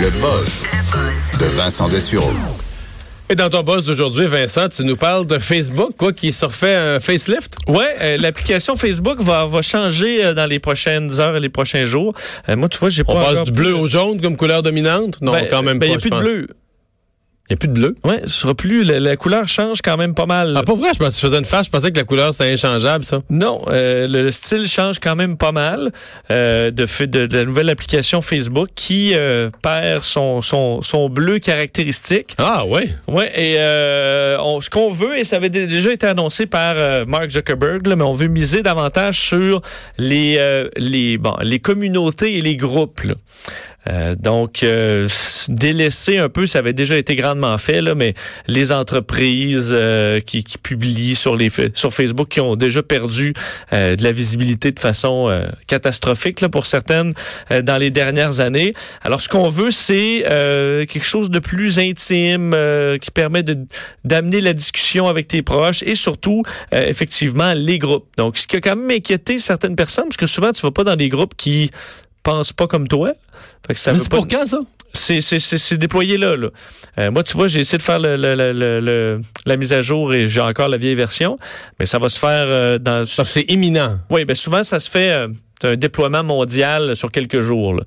Le buzz de Vincent Dessureau. Et dans ton boss d'aujourd'hui, Vincent, tu nous parles de Facebook, quoi, qui se refait un facelift? Ouais, euh, l'application Facebook va, va changer euh, dans les prochaines heures et les prochains jours. Euh, moi, tu vois, j'ai pas On passe du bleu au jaune comme couleur dominante? Non, Ben, quand même ben, pas, Il n'y a plus de bleu. Il n'y a plus de bleu? Ouais, ce sera plus. La, la couleur change quand même pas mal. Ah, pas vrai, je pensais que tu faisais une face, je pensais que la couleur c'était inchangeable, ça. Non, euh, le style change quand même pas mal euh, de, de, de la nouvelle application Facebook qui euh, perd son, son, son bleu caractéristique. Ah, ouais. Ouais, et euh, on- ce qu'on veut, et ça avait dé- déjà été annoncé par euh, Mark Zuckerberg, là, mais on veut miser davantage sur les, euh, les, bon, les communautés et les groupes. là. Euh, donc, euh, délaisser un peu, ça avait déjà été grandement fait, là, mais les entreprises euh, qui, publient sur, les, sur Facebook qui ont déjà perdu de la visibilité de façon catastrophique là, pour certaines dans les dernières années. Alors, ce qu'on veut, c'est quelque chose de plus intime qui permet d'amener la discussion avec tes proches et surtout, effectivement, les groupes. Donc, ce qui a quand même inquiété certaines personnes, parce que souvent, tu vas pas dans des groupes qui pensent pas comme toi. Fait que ça veut c'est pas pour quand, ça? c'est c'est- c'est- c'est déployé là. là. Euh, moi, tu vois, j'ai essayé de faire le- le- le- la mise à jour et j'ai encore la vieille version, mais ça va se faire euh, dans. Ça, c'est imminent. Oui, ben souvent ça se fait. euh, c'est un déploiement mondial sur quelques jours, là.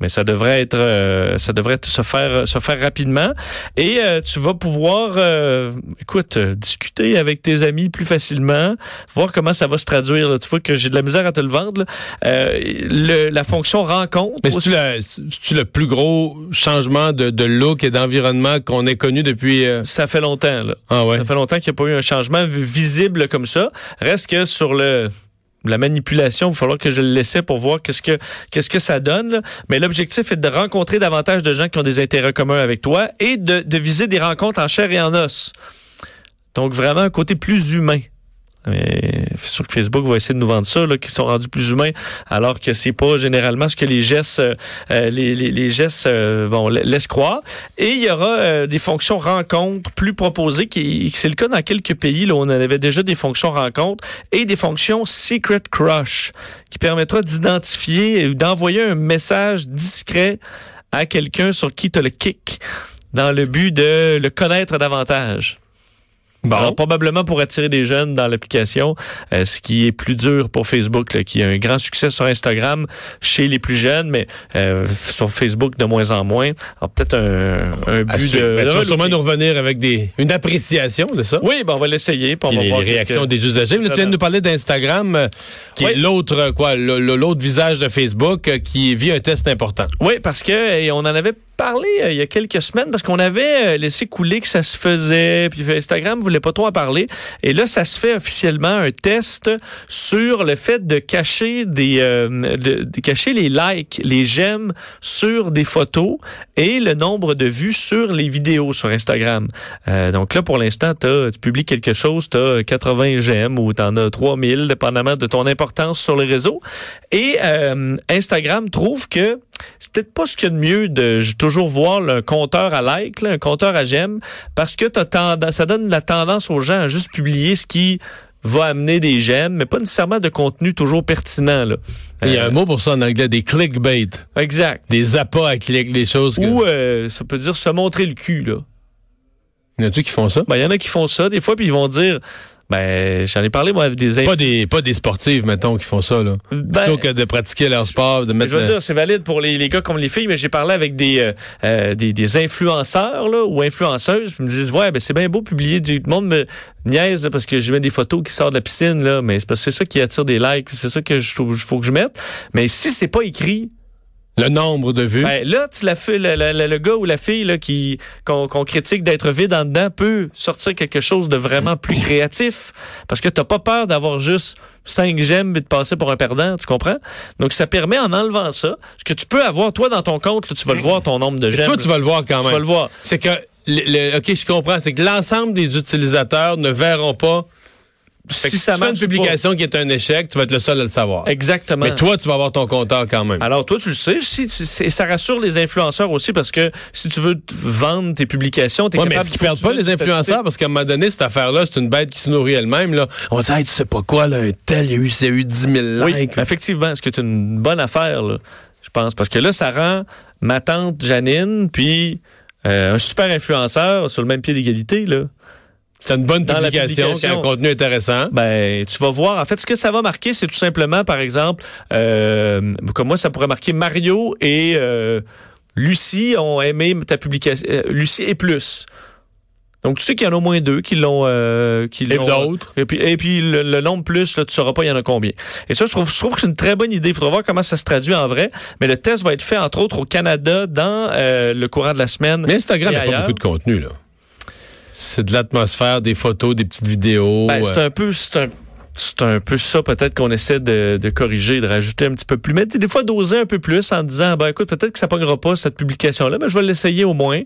mais ça devrait être, euh, ça devrait se faire, se faire rapidement. Et euh, tu vas pouvoir, euh, écoute, euh, discuter avec tes amis plus facilement, voir comment ça va se traduire. là. Tu vois que j'ai de la misère à te le vendre. Euh, le- la fonction rencontre. Mais c'est-tu le, le plus gros changement de, de look et d'environnement qu'on ait connu depuis... ça fait longtemps. Là. Ah, ouais. Ça fait longtemps qu'il n'y a pas eu un changement vi- visible comme ça. Reste que sur le la manipulation, il va falloir que je le laisse pour voir qu'est-ce que qu'est-ce que ça donne. Mais l'objectif est de rencontrer davantage de gens qui ont des intérêts communs avec toi et de, de viser des rencontres en chair et en os. Donc vraiment un côté plus humain. Mais c'est sûr que Facebook va essayer de nous vendre ça, qu'ils sont rendus plus humains, alors que c'est pas généralement ce que les gestes, euh, euh, les, les, les gestes, euh, bon, la- laissent croire. Et il y aura euh, des fonctions rencontres plus proposées, qui, c'est le cas dans quelques pays, là, où on avait déjà des fonctions rencontres et des fonctions secret crush, qui permettra d'identifier et d'envoyer un message discret à quelqu'un sur qui tu le kick, dans le but de le connaître davantage. Bon. Alors, probablement pour attirer des jeunes dans l'application, euh, ce qui est plus dur pour Facebook, là, qui a un grand succès sur Instagram chez les plus jeunes, mais euh, sur Facebook de moins en moins. Alors, peut-être un, but suivre. de... Ben, tu vas sûrement nous revenir avec des, une appréciation de ça. Oui, ben, on va l'essayer. on va les, voir les réactions que- des usagers. Mais tu viens de nous parler d'Instagram, euh, qui est l'autre quoi, l'autre visage de Facebook qui vit un test important. Oui, parce que et on en avait parlé euh, il y a quelques semaines parce qu'on avait euh, laissé couler que ça se faisait, puis Instagram voulait pas trop en parler. Et là, ça se fait officiellement un test sur le fait de cacher des, euh, de, de cacher les likes, les j'aime sur des photos et le nombre de vues sur les vidéos sur Instagram. Euh, donc là, pour l'instant, tu publies quelque chose, tu as 80 j'aime ou tu en as 3000, dépendamment de ton importance sur le réseau. Et euh, Instagram trouve que c'est peut-être pas ce qu'il y a de mieux de toujours voir un compteur à like, là, un compteur à j'aime, parce que ça donne la tendance aux gens à juste publier ce qui va amener des j'aime, mais pas nécessairement de contenu toujours pertinent. Là. Il y a Euh, un mot pour ça en anglais, des clickbait, Exact. des appâts à clic, des choses. Que... Ou euh, ça peut dire se montrer le cul. Là. Y en a-tu qui font ça? Ben, il y en a qui font ça des fois, puis ils vont dire, ben j'en ai parlé moi avec des Pas des, pas des sportives, mettons, qui font ça, là. Ben, Plutôt que de pratiquer leur sport, de mettre. je veux dire, c'est valide pour les, les gars comme les filles, mais j'ai parlé avec des, euh, euh, des, des influenceurs là, ou influenceuses qui me disent Ouais, ben c'est bien beau publier du le monde me niaise là, parce que je mets des photos qui sortent de la piscine, là, mais c'est parce que c'est ça qui attire des likes, c'est ça que je faut que je mette. Mais si c'est pas écrit, le nombre de vues. ben, là, tu la fais, le, le- le- gars ou la fille là, qui qu'on qu'on critique d'être vide en dedans peut sortir quelque chose de vraiment plus créatif. Parce que t'as pas peur d'avoir juste 5 j'aime et de passer pour un perdant, tu comprends? Donc, ça permet, en enlevant ça, ce que tu peux avoir, toi, dans ton compte, là, tu vas le voir, ton nombre de Et j'aime. toi, tu vas le voir quand Tu même. vas le voir. C'est que, le- le- OK, je comprends, c'est que l'ensemble des utilisateurs ne verront pas. Que Si ça tu fais une publication qui est un échec, tu vas être le seul à le savoir. Exactement. Mais toi, tu vas avoir ton compteur quand même. Alors, toi, tu le sais. Si, si- ça rassure les influenceurs aussi parce que si tu veux vendre tes publications, tu es Ouais, mais capable est-ce qu'ils perdent pas les influenceurs? Parce qu'à un moment donné, cette affaire-là, c'est une bête qui se nourrit elle-même. Là. On dit, hey, tu sais pas quoi, là, un tel, il y a eu, il y a eu 10 000 Oui, likes. effectivement, ce qui est une bonne affaire, là, je pense, parce que là, ça rend ma tante Janine, puis euh, un super influenceur sur le même pied d'égalité, là. C'est une bonne Dans publication, a un contenu intéressant. Ben, tu vas voir. En fait, ce que ça va marquer, c'est tout simplement, par exemple, euh, comme moi, ça pourrait marquer Mario et euh, Lucie ont aimé ta publication. euh, Lucie et plus. Donc, tu sais qu'il y en a au moins deux qui l'ont... Euh, qui Et d'autres. Et puis, et puis le, le nombre plus, là, tu sauras pas il y en a combien. Et ça, je trouve, je trouve que c'est une très bonne idée. Il faudra voir comment ça se traduit en vrai. Mais le test va être fait, entre autres, au Canada dans euh, le courant de la semaine. Mais Instagram n'a pas beaucoup de contenu, là. C'est de l'atmosphère, des photos, des petites vidéos. Ben, c'est euh, un peu, c'est un, c'est un peu ça peut-être qu'on essaie de, de corriger, de rajouter un petit peu plus. Mais des fois doser un peu plus en disant, ben écoute, peut-être que ça pognera pas cette publication-là, mais je vais l'essayer au moins,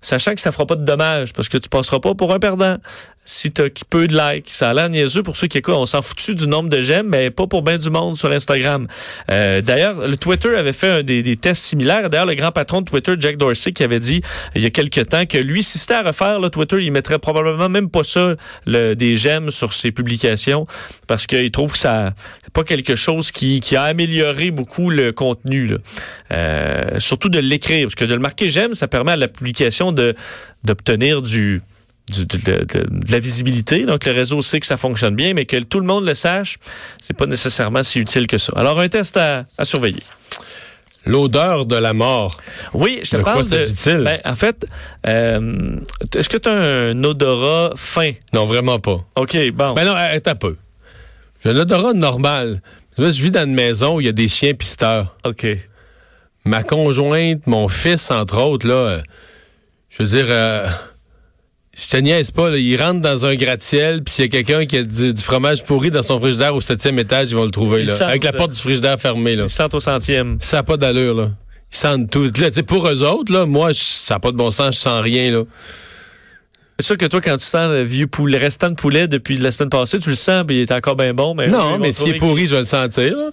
sachant que ça fera pas de dommages parce que tu passeras pas pour un perdant. Si t'as peu de likes, ça a l'air niaiseux pour ceux qui écoutent. On s'en foutu du nombre de j'aime, mais pas pour bien du monde sur Instagram. Euh, D'ailleurs, le Twitter avait fait un des, des tests similaires. D'ailleurs, le grand patron de Twitter, Jack Dorsey, qui avait dit il y a quelques temps que lui, si c'était à refaire, le Twitter, il mettrait probablement même pas ça, le, des j'aime sur ses publications, parce qu'il trouve que ça c'est pas quelque chose qui, qui a amélioré beaucoup le contenu. Là. Euh, surtout de l'écrire, parce que de le marquer j'aime, ça permet à la publication d'obtenir du du- de, de- de- de la visibilité. Donc, le réseau sait que ça fonctionne bien, mais que tout le monde le sache, c'est pas nécessairement si utile que ça. Alors, un test à, à surveiller. L'odeur de la mort. Oui, je te De quoi parle de... s'agit-il? Ben, en fait, euh, est-ce que tu as un odorat fin? Non, vraiment pas. OK, bon. Ben non, un peu. J'ai un odorat normal. Je vis dans une maison où il y a des chiens pisteurs. OK. Ma conjointe, mon fils, entre autres, là, euh, je veux dire, euh, je te niaise pas, là, ils rentrent dans un gratte-ciel, puis s'il y a quelqu'un qui a du, du fromage pourri dans son frigidaire au septième étage, ils vont le trouver, Ils là, sentent, avec la là. porte du frigidaire fermée. Là. Ils sentent au centième. Ça n'a pas d'allure, là. Ils sentent tout. Là, pour eux autres, là, moi, je- ça n'a pas de bon sens, je sens rien, là. C'est sûr que toi, quand tu sens le vieux poulet, le restant de poulet depuis la semaine passée, tu le sens, puis il est encore bien bon. Mais Non, mais s'il est pourri, je vais le sentir. là.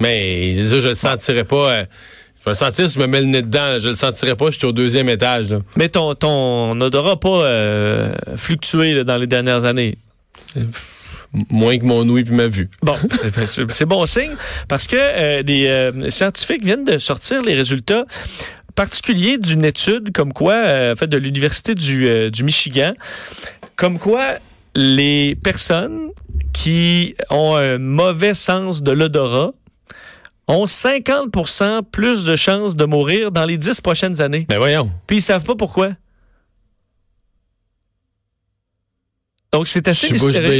Mais je le sentirai pas. euh, je vais le sentir si je me mets le nez dedans. là. Je le sentirai pas, je suis au deuxième étage. là. Mais ton, ton odorat n'a pas euh, fluctué là, dans les dernières années? Moins que mon ouïe puis ma vue. Bon, c'est- bon signe parce que euh, des euh, scientifiques viennent de sortir les résultats particuliers d'une étude comme quoi, euh, en fait, de l'université du, du Michigan, comme quoi les personnes qui ont un mauvais sens de l'odorat ont 50% plus de chances de mourir dans les 10 prochaines années. Mais voyons. Puis ils savent pas pourquoi. Donc c'est assez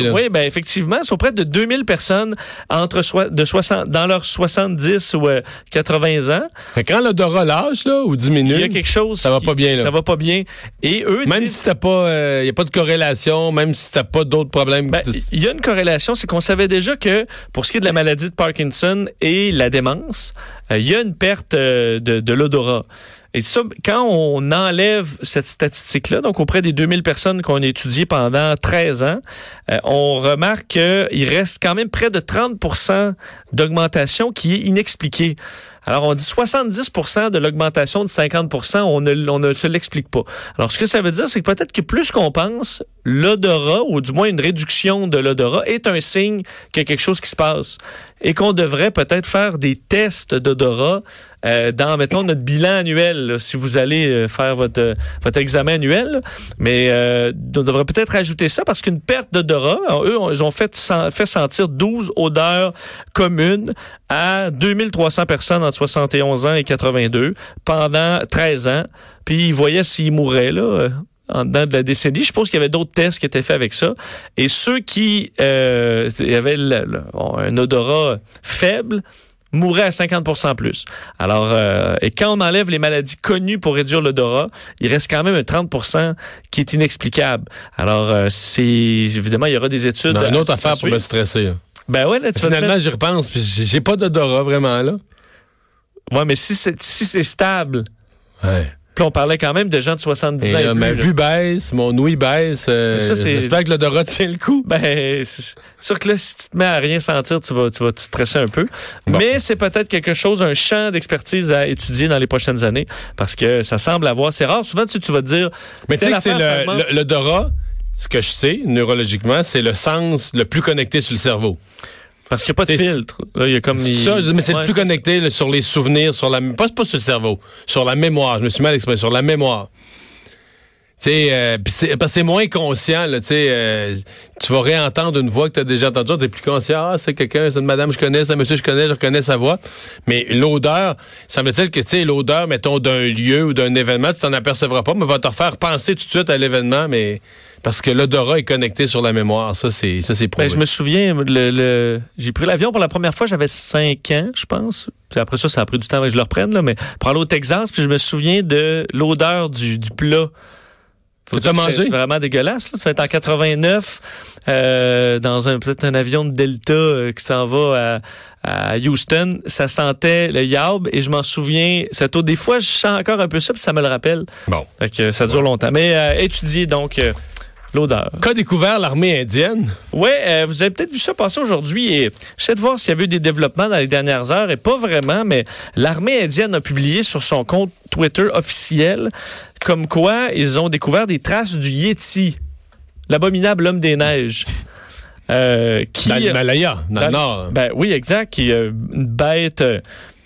là. Oui, ben effectivement, sont près de 2000 personnes entre soi- de 60 dans leurs 70 ou euh, 80 ans. Fait quand l'odorat lâche, là, ou diminue, Il y a quelque chose ça va qui- pas bien, là. Ça va pas bien et eux même si t'as pas, euh, y a pas de corrélation, même si t'as pas d'autres problèmes. Ben, il y a une corrélation, c'est qu'on savait déjà que pour ce qui est de la maladie de Parkinson et la démence, euh, il y a une perte euh, de, de l'odorat. Et ça, quand on enlève cette statistique-là, donc auprès des 2000 personnes qu'on a étudiées pendant 13 ans, euh, on remarque qu'il reste quand même près de 30% d'augmentation qui est inexpliquée. Alors, on dit 70% de l'augmentation de 50 on ne, on ne se l'explique pas. Alors, ce que ça veut dire, c'est que peut-être que plus qu'on pense, l'odorat, ou du moins une réduction de l'odorat, est un signe qu'il y a quelque chose qui se passe. Et qu'on devrait peut-être faire des tests d'odorat euh, dans, mettons, notre bilan annuel, là, si vous allez euh, faire votre, votre examen annuel. Mais euh, on devrait peut-être ajouter ça parce qu'une perte d'odorat, eux, ils ont fait, fait sentir 12 odeurs communes à 2300 personnes entre 71 ans et 82 pendant 13 ans. Puis ils voyaient s'ils mouraient, là. euh, en dedans de la décennie. Je suppose qu'il y avait d'autres tests qui étaient faits avec ça. Et ceux qui euh, avaient le- le- un odorat faible mouraient à 50% plus. Alors, euh, et quand on enlève les maladies connues pour réduire l'odorat, il reste quand même un 30% qui est inexplicable. Alors, euh, c'est évidemment, il y aura des études. Non, une autre affaire pour me stresser. Ben ouais, là, tu Finalement, mettre- j'y repense, puis j'ai pas d'odorat vraiment, là. Ouais, mais si c'est si c'est stable, Ouais. puis on parlait quand même de gens de 70 Et ans. et là, plus, ma vue baisse, mon ouïe baisse. euh, J'espère que l'odorat tient le coup. Ben, sûr que là, si tu te mets à rien sentir, tu vas, tu vas te stresser un peu. Bon. Mais c'est peut-être quelque chose, un champ d'expertise à étudier dans les prochaines années, parce que ça semble avoir. C'est rare. Souvent, tu, tu vas te dire. Mais tu sais que c'est l'odorat, ce que je sais, neurologiquement, c'est le sens le plus connecté sur le cerveau. Parce qu'il n'y a pas de filtre. Là, il y a comme... Ça, mais c'est Ouais, plus connecté là, sur les souvenirs, sur la pas, pas sur le cerveau, sur la mémoire. Je me suis mal exprimé sur la mémoire. Euh, c'est parce que c'est moins conscient. Là, euh, tu vas réentendre une voix que tu as déjà entendue, tu es plus conscient. Ah, c'est quelqu'un, c'est une madame que je connais, c'est un monsieur que je connais, je reconnais sa voix. Mais l'odeur, semble-t-il que tu sais, l'odeur, mettons, d'un lieu ou d'un événement, tu t'en apercevras pas, mais va te faire penser tout de suite à l'événement, mais parce que l'odorat est connecté sur la mémoire. Ça, c'est ça, c'est prouvé. Ben, je me souviens, le, le- j'ai pris l'avion pour la première fois, j'avais 5 ans, je pense. Puis après ça, ça a pris du temps que je le reprenne, là, mais pour aller au Texas, puis je me souviens de l'odeur du, du plat. Faut Que mangé? vraiment dégueulasse. là. Ça fait en 89, euh, dans un peut-être un avion de Delta euh, qui s'en va à, à Houston. Ça sentait le yaub et je m'en souviens. Cette eau, des fois, je sens encore un peu ça, puis ça me le rappelle. Bon. Fait que ça dure longtemps. Mais euh, étudier donc euh, l'odeur. Qu'a découvert l'armée indienne? Ouais, euh, vous avez peut-être vu ça passer aujourd'hui et j'essaie de voir s'il y avait eu des développements dans les dernières heures et pas vraiment, mais l'armée indienne a publié sur son compte Twitter officiel comme quoi ils ont découvert des traces du Yeti, l'abominable homme des neiges. Euh, qui, Dans l'Himalaya, dans, dans- le nord. ben oui, exact, qui euh, une bête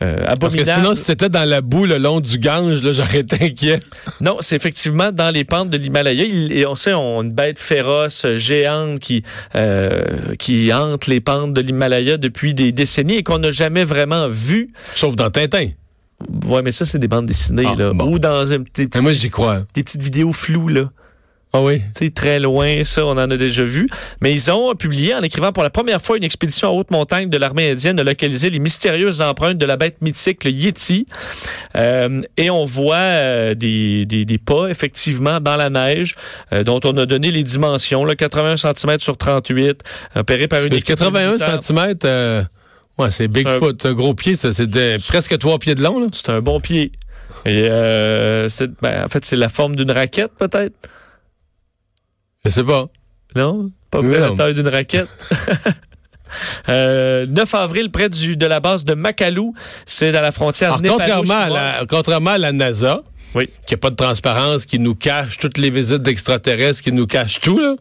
euh, Parce que sinon, si c'était dans la boue le long du Gange, là, j'aurais été inquiet. Non, c'est effectivement dans les pentes de l'Himalaya. Et on sait, on a une bête féroce, euh, géante, qui, euh, qui hante les pentes de l'Himalaya depuis des décennies et qu'on n'a jamais vraiment vu. Sauf dans Tintin. Ouais, mais ça, c'est des bandes dessinées, Ah, là. bon. Ou dans un, petits- moi, j'y crois. des petites vidéos floues, là. Ah oui? Sais, très loin, ça, on en a déjà vu. Mais ils ont publié, en écrivant pour la première fois, une expédition en haute montagne de l'armée indienne a localisé les mystérieuses empreintes de la bête mythique, le Yeti. Euh, et on voit euh, des, des, des pas, effectivement, dans la neige, euh, dont on a donné les dimensions, là, 81 cm sur 38, opéré par une équipe 81 militaire. cm, ouais, c'est Bigfoot. Un gros pied, ça. C'est presque trois pieds de long. C'est un bon pied. Et c'est- ben, en fait, c'est la forme d'une raquette, peut-être? Je sais pas. Non? Pas près la taille d'une raquette. Euh, 9 avril, près du, de la base de Macalou, c'est à la frontière Alors, contrairement à, la, contrairement à la NASA, Oui. qui n'a pas de transparence, qui nous cache toutes les visites d'extraterrestres, qui nous cache tout, là.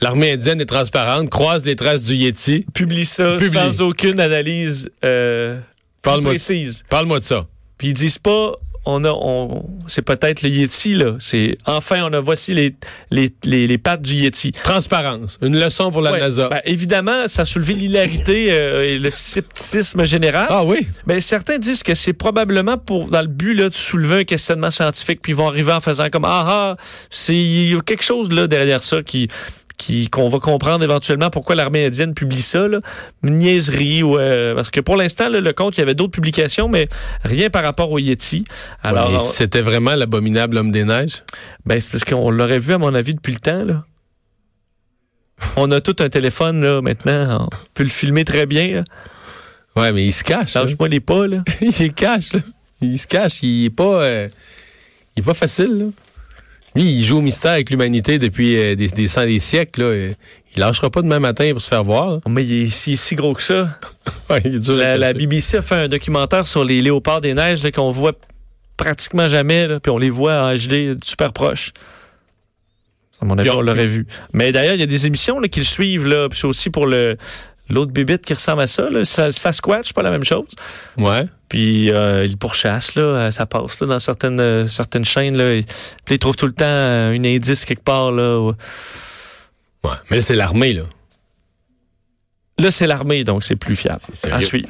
L'armée indienne est transparente, croise les traces du Yeti. publie ça Publie. sans aucune analyse euh, plus précise. Parle-moi de ça. Puis ils disent pas, on a, on, c'est peut-être le Yeti là. C'est enfin on a voici les les, les, les pattes du Yeti. Transparence. Une leçon pour la Ouais. NASA. Ben, évidemment, ça a soulevé l'hilarité euh, et le scepticisme général. ah oui? Mais certains disent que c'est probablement pour dans le but là, de soulever un questionnement scientifique, puis ils vont arriver en faisant comme ah ah, c'est il y a quelque chose là derrière ça qui qui qu'on va comprendre éventuellement pourquoi l'armée indienne publie ça là, une niaiserie ou euh, parce que pour l'instant le compte il y avait d'autres publications mais rien par rapport au Yeti. Alors Ouais, c'était vraiment l'abominable homme des neiges? ben c'est parce qu'on l'aurait vu à mon avis depuis le temps là. On a tout un téléphone là maintenant, on peut le filmer très bien. là. Ouais, mais il se cache. Lâche-moi les pas là. il se cache, là. Il se cache. Il est pas, euh, il est pas facile, là. Lui, il joue au mystère avec l'humanité depuis euh, des, des, des siècles, là. Euh, Il lâchera pas demain matin pour se faire voir. Mais il est si, si gros que ça. Ouais, il est dur à La. BBC a fait un documentaire sur les léopards des neiges qu'on voit pratiquement jamais, là, puis on les voit en HD super proches. À mon avis, on- l'aurait vu. Mais d'ailleurs, il y a des émissions là, qui le suivent, là, puis c'est aussi pour le l'autre bébite qui ressemble à ça, là, Sa- Sasquatch, c'est pas la même chose. Ouais. Puis euh, il pourchasse, là, euh, ça passe là, dans certaines, euh, certaines chaînes. Là, et- puis ils trouvent tout le temps euh, une indice quelque part. Là, où- Ouais. Mais là, c'est l'armée, là. là c'est l'armée, donc c'est plus fiable à suivre.